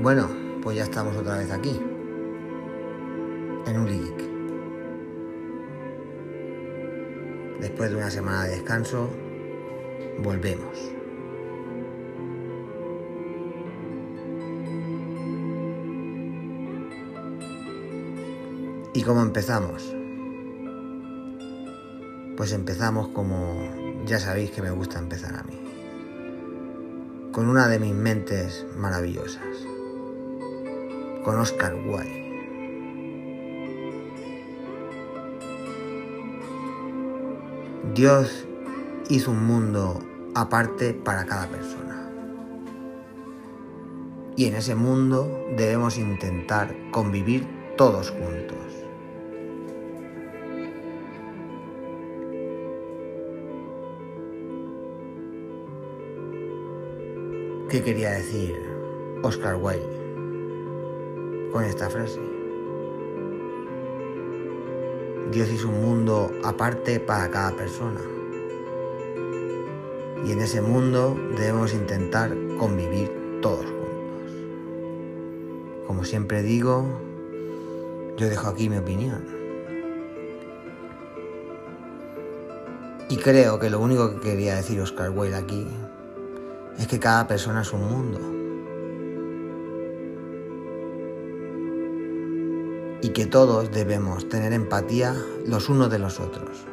Bueno, pues ya estamos otra vez aquí, en un Geek. Después de una semana de descanso, volvemos. ¿Y cómo empezamos? Pues empezamos como ya sabéis que me gusta empezar a mí. Con una de mis mentes maravillosas. Con Oscar Wilde. Dios hizo un mundo aparte para cada persona. Y en ese mundo debemos intentar convivir todos juntos. ¿Qué quería decir Oscar Wilde con esta frase? Dios hizo un mundo aparte para cada persona. Y en ese mundo debemos intentar convivir todos juntos. Como siempre digo, yo dejo aquí mi opinión. Y creo que lo único que quería decir Oscar Wilde aquí es que cada persona es un mundo. Y que todos debemos tener empatía los unos de los otros.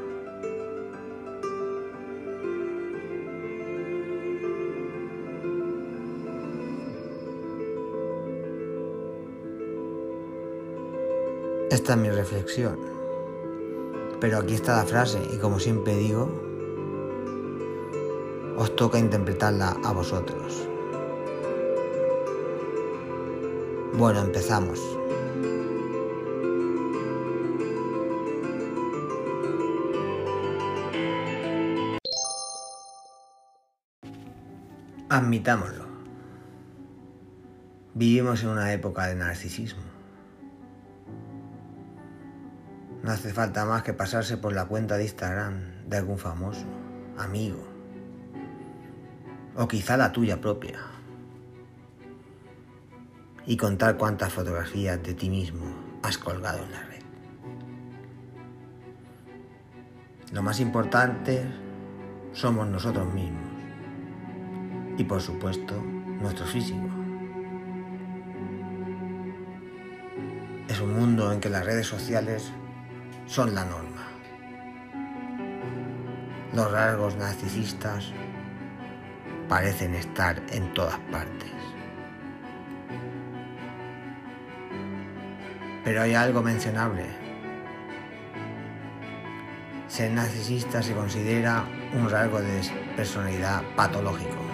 Esta es mi reflexión. Pero aquí está la frase y como siempre digo, os toca interpretarla a vosotros. Bueno, empezamos. Admitámoslo. Vivimos en una época de narcisismo. No hace falta más que pasarse por la cuenta de Instagram de algún famoso, amigo, o quizá la tuya propia, y contar cuántas fotografías de ti mismo has colgado en la red. Lo más importante somos nosotros mismos y por supuesto nuestro físico. Es un mundo en que las redes sociales son la norma. Los rasgos narcisistas parecen estar en todas partes. Pero hay algo mencionable. Ser narcisista se considera un rasgo de personalidad patológico,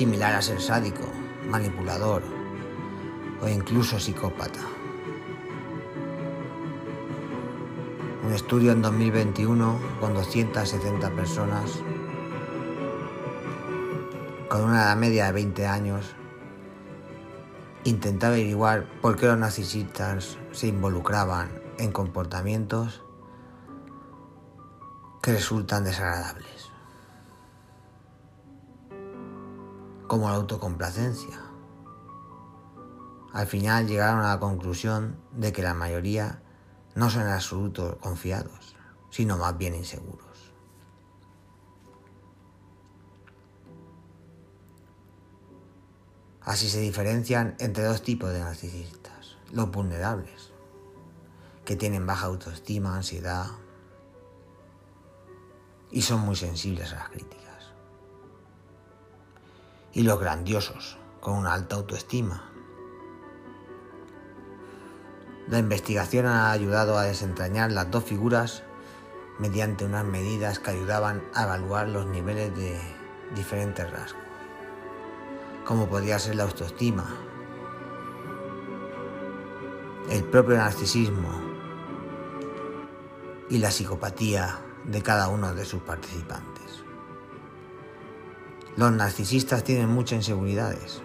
similar a ser sádico, manipulador o incluso psicópata. Un estudio en 2021 con 270 personas con una edad media de 20 años intentaba averiguar por qué los narcisistas se involucraban en comportamientos que resultan desagradables, como la autocomplacencia. Al final llegaron a la conclusión de que la mayoría no son en absoluto confiados, sino más bien inseguros. Así se diferencian entre dos tipos de narcisistas. Los vulnerables, que tienen baja autoestima, ansiedad y son muy sensibles a las críticas. Y los grandiosos, con una alta autoestima. La investigación ha ayudado a desentrañar las dos figuras mediante unas medidas que ayudaban a evaluar los niveles de diferentes rasgos como podría ser la autoestima, el propio narcisismo y la psicopatía de cada uno de sus participantes. Los narcisistas tienen muchas inseguridades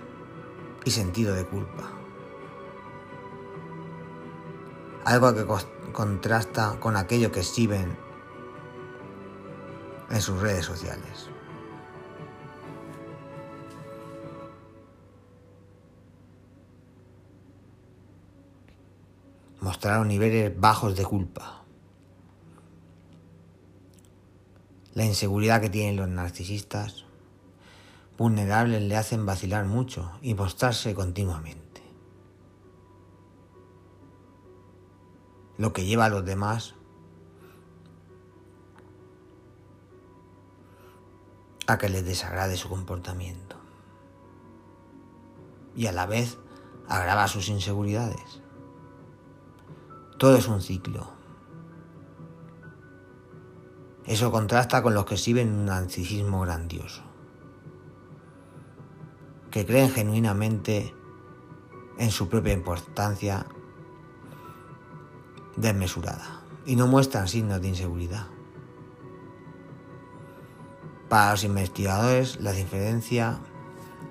y sentido de culpa. Algo que contrasta con aquello que exhiben en sus redes sociales. mostraron niveles bajos de culpa. La inseguridad que tienen los narcisistas vulnerables le hacen vacilar mucho y mostrarse continuamente. Lo que lleva a los demás a que les desagrade su comportamiento y a la vez agrava sus inseguridades. Todo es un ciclo. Eso contrasta con los que exhiben un narcisismo grandioso, que creen genuinamente en su propia importancia desmesurada y no muestran signos de inseguridad. Para los investigadores, la diferencia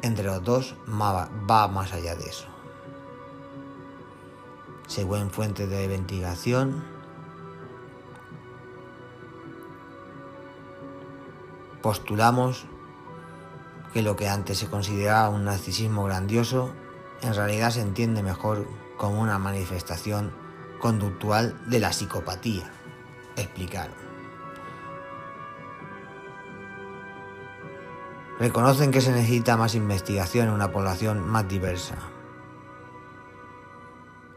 entre los dos va más allá de eso. Según fuentes de investigación, postulamos que lo que antes se consideraba un narcisismo grandioso, en realidad se entiende mejor como una manifestación conductual de la psicopatía, explicaron. Reconocen que se necesita más investigación en una población más diversa,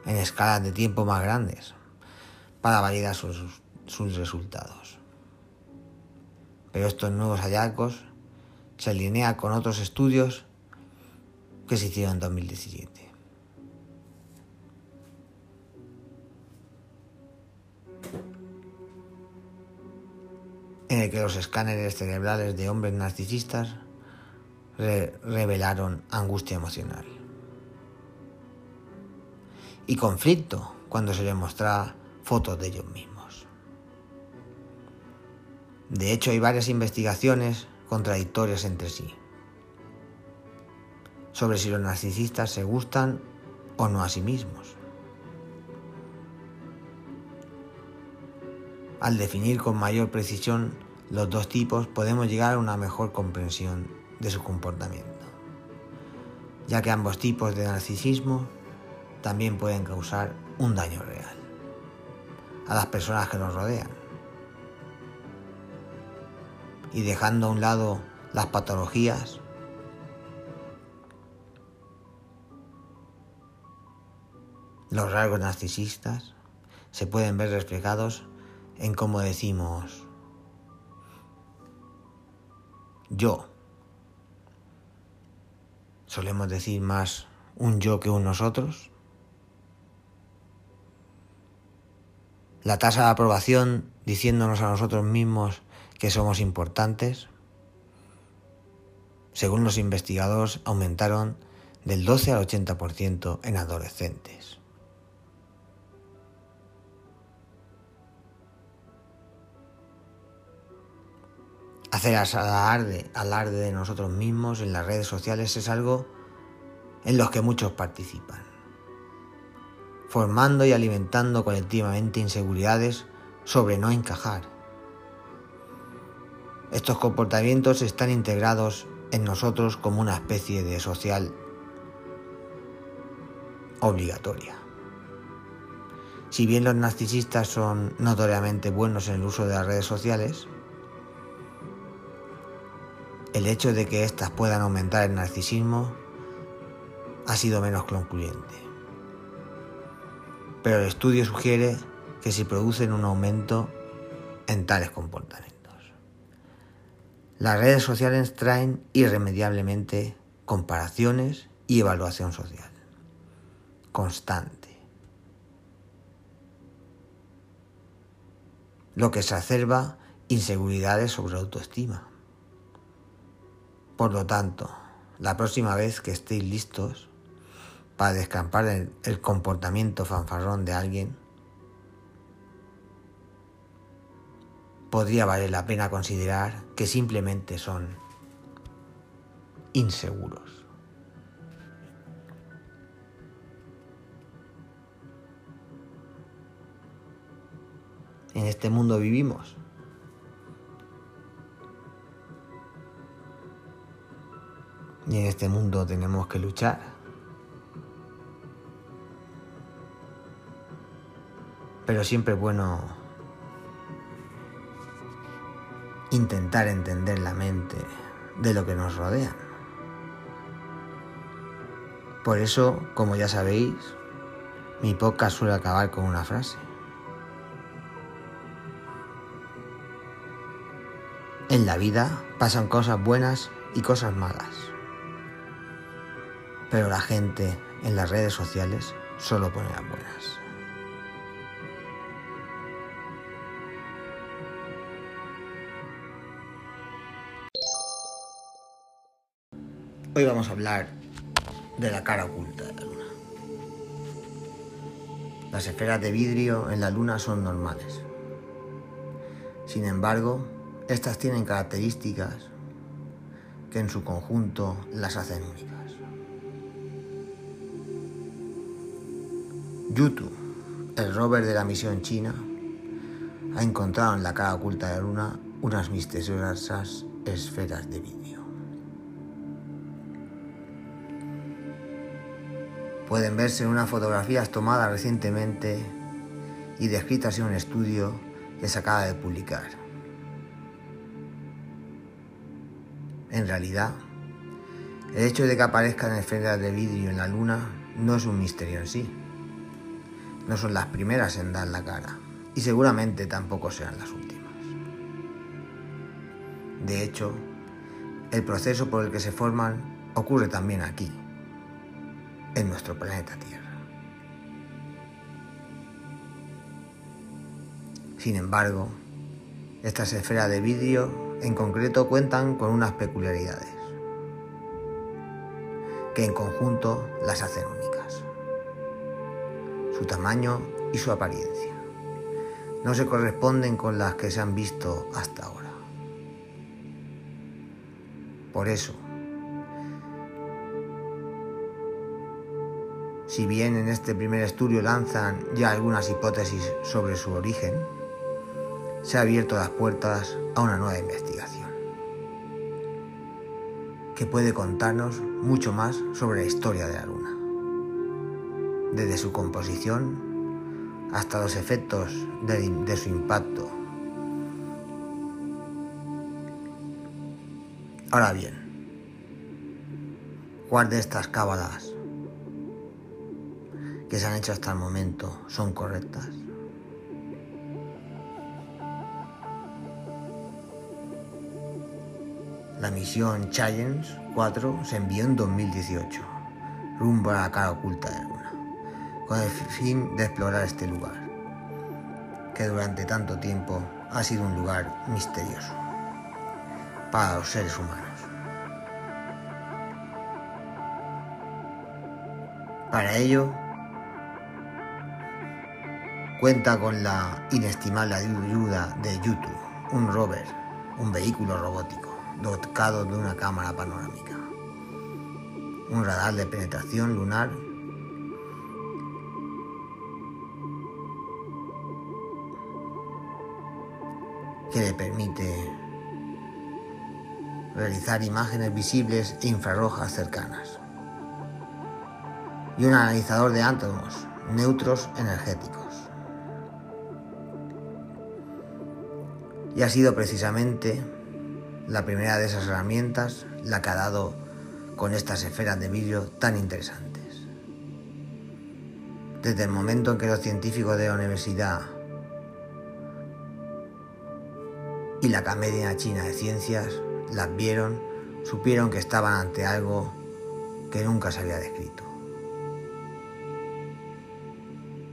en escalas de tiempo más grandes, para validar sus, sus resultados. Pero estos nuevos hallazgos se alinean con otros estudios que se hicieron en 2017. en el que los escáneres cerebrales de hombres narcisistas revelaron angustia emocional. Y conflicto cuando se les mostraba fotos de ellos mismos. De hecho, hay varias investigaciones contradictorias entre sí sobre si los narcisistas se gustan o no a sí mismos. Al definir con mayor precisión los dos tipos podemos llegar a una mejor comprensión de su comportamiento, ya que ambos tipos de narcisismo también pueden causar un daño real a las personas que nos rodean. Y dejando a un lado las patologías, los rasgos narcisistas se pueden ver reflejados en cómo decimos yo solemos decir más un yo que un nosotros. La tasa de aprobación diciéndonos a nosotros mismos que somos importantes. Según los investigadores, aumentaron del 12 al 80% en adolescentes. Hacer alarde, alarde de nosotros mismos en las redes sociales es algo en los que muchos participan, formando y alimentando colectivamente inseguridades sobre no encajar. Estos comportamientos están integrados en nosotros como una especie de social obligatoria. Si bien los narcisistas son notoriamente buenos en el uso de las redes sociales, el hecho de que éstas puedan aumentar el narcisismo ha sido menos concluyente. Pero el estudio sugiere que se producen un aumento en tales comportamientos. Las redes sociales traen irremediablemente comparaciones y evaluación social constante. Lo que exacerba inseguridades sobre autoestima. Por lo tanto, la próxima vez que estéis listos para descampar el, comportamiento fanfarrón de alguien, podría valer la pena considerar que simplemente son inseguros. En este mundo vivimos Y en este mundo tenemos que luchar. pero siempre es bueno intentar entender la mente de lo que nos rodea. Por eso, como ya sabéis, mi podcast suele acabar con una frase. En la vida pasan cosas buenas y cosas malas. Pero la gente en las redes sociales solo pone las buenas. Hoy vamos a hablar de la cara oculta de la luna. Las esferas de vidrio en la luna son normales. Sin embargo, estas tienen características que en su conjunto las hacen únicas. Yutu, el rover de la misión china, ha encontrado en la cara oculta de la luna unas misteriosas esferas de vidrio. Pueden verse en unas fotografías tomadas recientemente y descritas en un estudio que se acaba de publicar. En realidad, el hecho de que aparezcan esferas de vidrio en la Luna no es un misterio en sí. No son las primeras en dar la cara y seguramente tampoco serán las últimas. De hecho, el proceso por el que se forman ocurre también aquí, en nuestro planeta Tierra. Sin embargo, estas esferas de vidrio en concreto cuentan con unas peculiaridades que en conjunto las hacen únicas. Su tamaño y su apariencia no se corresponden con las que se han visto hasta ahora. Por eso, Si bien en este primer estudio lanzan ya algunas hipótesis sobre su origen, se ha abierto las puertas a una nueva investigación que puede contarnos mucho más sobre la historia de la Luna, desde su composición hasta los efectos de, su impacto. Ahora bien, ¿cuál de estas cábalas que se han hecho hasta el momento son correctas. La misión Challenge 4 se envió en 2018, rumbo a la cara oculta de la Luna, con el fin de explorar este lugar, que durante tanto tiempo ha sido un lugar misterioso para los seres humanos. Para ello, Cuenta con la inestimable ayuda de YouTube, un rover, un vehículo robótico dotado de una cámara panorámica, un radar de penetración lunar que le permite realizar imágenes visibles e infrarrojas cercanas y un analizador de átomos neutros energéticos. Y ha sido precisamente la primera de esas herramientas la que ha dado con estas esferas de vidrio tan interesantes. Desde el momento en que los científicos de la universidad y la Academia China de Ciencias las vieron, supieron que estaban ante algo que nunca se había descrito.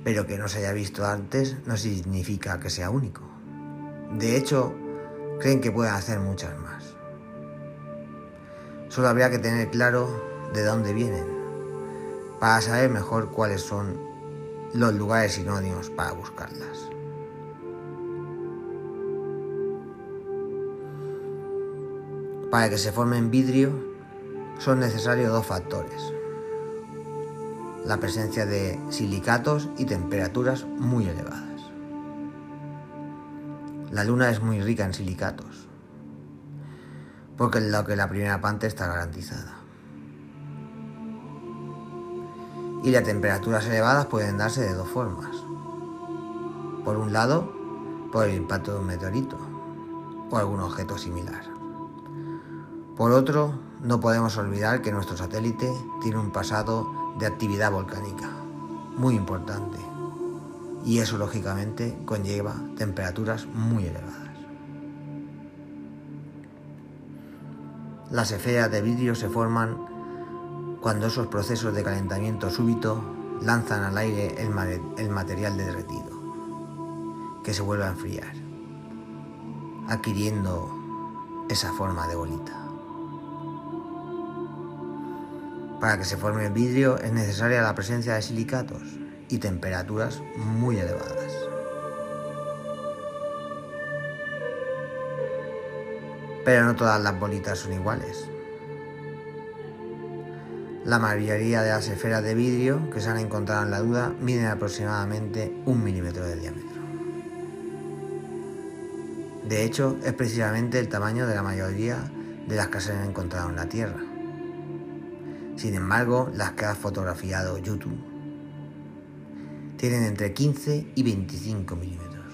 Pero que no se haya visto antes no significa que sea único. De hecho, creen que pueden hacer muchas más. Solo habría que tener claro de dónde vienen, para saber mejor cuáles son los lugares sinónimos para buscarlas. Para que se formen vidrio son necesarios dos factores. La presencia de silicatos y temperaturas muy elevadas. La luna es muy rica en silicatos, porque lo que la primera parte está garantizada. Y las temperaturas elevadas pueden darse de dos formas. Por un lado, por el impacto de un meteorito o algún objeto similar. Por otro, no podemos olvidar que nuestro satélite tiene un pasado de actividad volcánica muy importante y eso lógicamente conlleva temperaturas muy elevadas. Las esferas de vidrio se forman cuando esos procesos de calentamiento súbito lanzan al aire el, material derretido, que se vuelve a enfriar, adquiriendo esa forma de bolita. Para que se forme el vidrio es necesaria la presencia de silicatos y temperaturas muy elevadas. Pero no todas las bolitas son iguales. La mayoría de las esferas de vidrio que se han encontrado en la duda miden aproximadamente un milímetro de diámetro. De hecho, es precisamente el tamaño de la mayoría de las que se han encontrado en la Tierra. Sin embargo, las que ha fotografiado YouTube tienen entre 15 y 25 milímetros.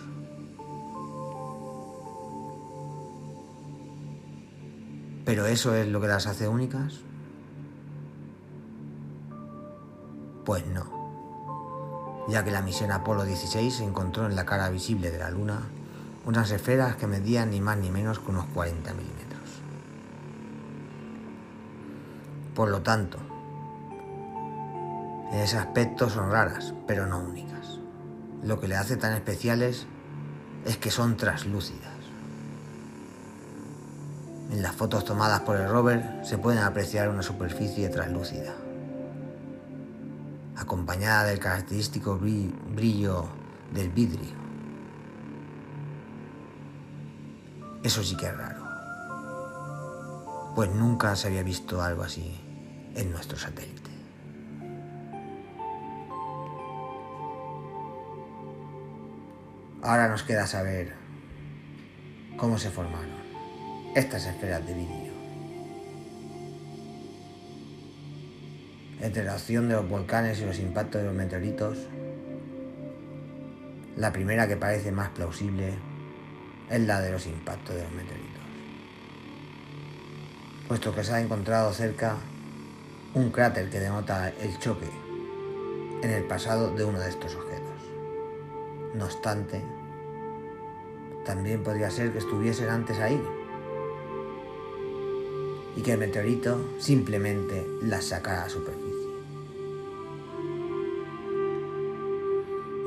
¿Pero eso es lo que las hace únicas? Pues no, ya que la misión Apolo 16 encontró en la cara visible de la Luna unas esferas que medían ni más ni menos que unos 40 milímetros. Por lo tanto, en ese aspecto son raras, pero no únicas. Lo que le hace tan especiales es que son translúcidas. En las fotos tomadas por el rover se pueden apreciar una superficie translúcida acompañada del característico brillo del vidrio. Eso sí que es raro, pues nunca se había visto algo así en nuestro satélite. Ahora nos queda saber cómo se formaron estas esferas de vidrio. entre la acción de los volcanes y los impactos de los meteoritos, la primera que parece más plausible es la de los impactos de los meteoritos, puesto que se ha encontrado cerca un cráter que denota el choque en el pasado de uno de estos objetos. No obstante, también podría ser que estuviesen antes ahí y que el meteorito simplemente las sacara a superficie.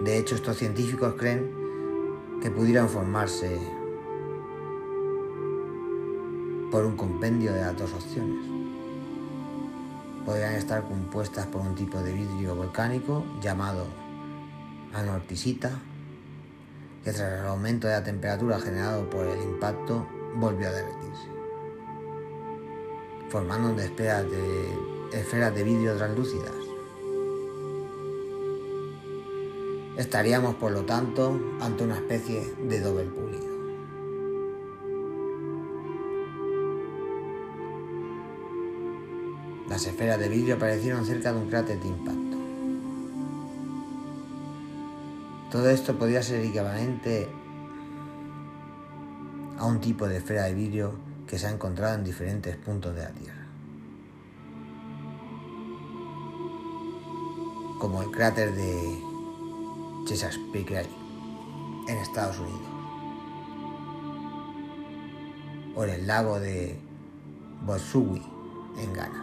De hecho, estos científicos creen que pudieran formarse por un compendio de las dos opciones. Podrían estar compuestas por un tipo de vidrio volcánico llamado anortisita, que tras el aumento de la temperatura generado por el impacto volvió a derretirse, formando esferas de, esferas de vidrio translúcidas Estaríamos, por lo tanto, ante una especie de doble pulido. Las esferas de vidrio aparecieron cerca de un cráter de impacto. Todo esto podría ser equivalente a un tipo de esfera de vidrio que se ha encontrado en diferentes puntos de la Tierra. Como el cráter de Chesapeake en Estados Unidos. O el lago de Botsuwi en Ghana.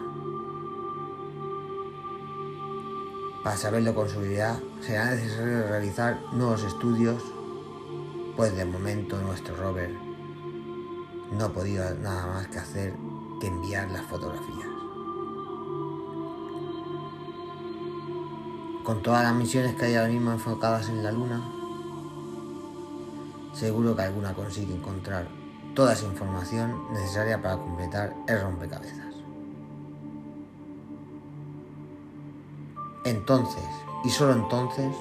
Para saberlo con seguridad será necesario realizar nuevos estudios, pues de momento nuestro rover no ha podido nada más que hacer que enviar las fotografías. con todas las misiones que hay ahora mismo enfocadas en la Luna, seguro que alguna consigue encontrar toda esa información necesaria para completar el rompecabezas. Entonces, y solo entonces,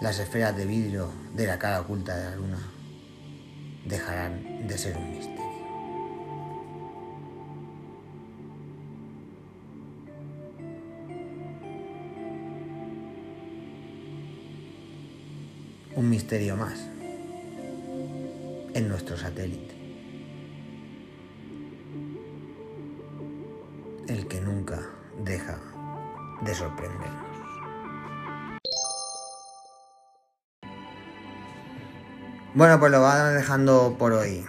las esferas de vidrio de la cara oculta de la Luna dejarán de ser un misterio. un misterio más en nuestro satélite. El que nunca deja de sorprendernos. Bueno, pues lo vamos dejando por hoy.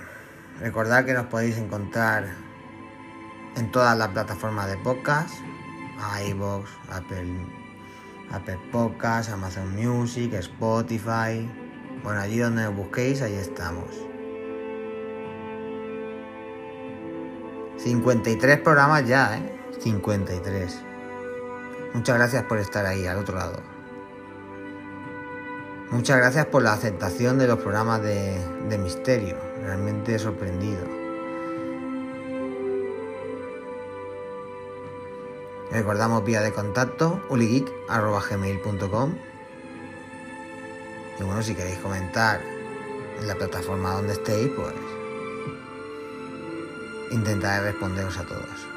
Recordad que nos podéis encontrar en todas las plataformas de podcast, iVoox, Apple, Apple Podcasts, Amazon Music, Spotify. Bueno, allí donde nos busquéis, ahí estamos. 53 programas ya, ¿eh? 53. Muchas gracias por estar ahí, al otro lado. Muchas gracias por la aceptación de los programas de, misterio. Realmente he sorprendido. Recordamos vía de contacto uligeek.gmail.com Y bueno, si queréis comentar en la plataforma donde estéis, pues intentaré responderos a todos.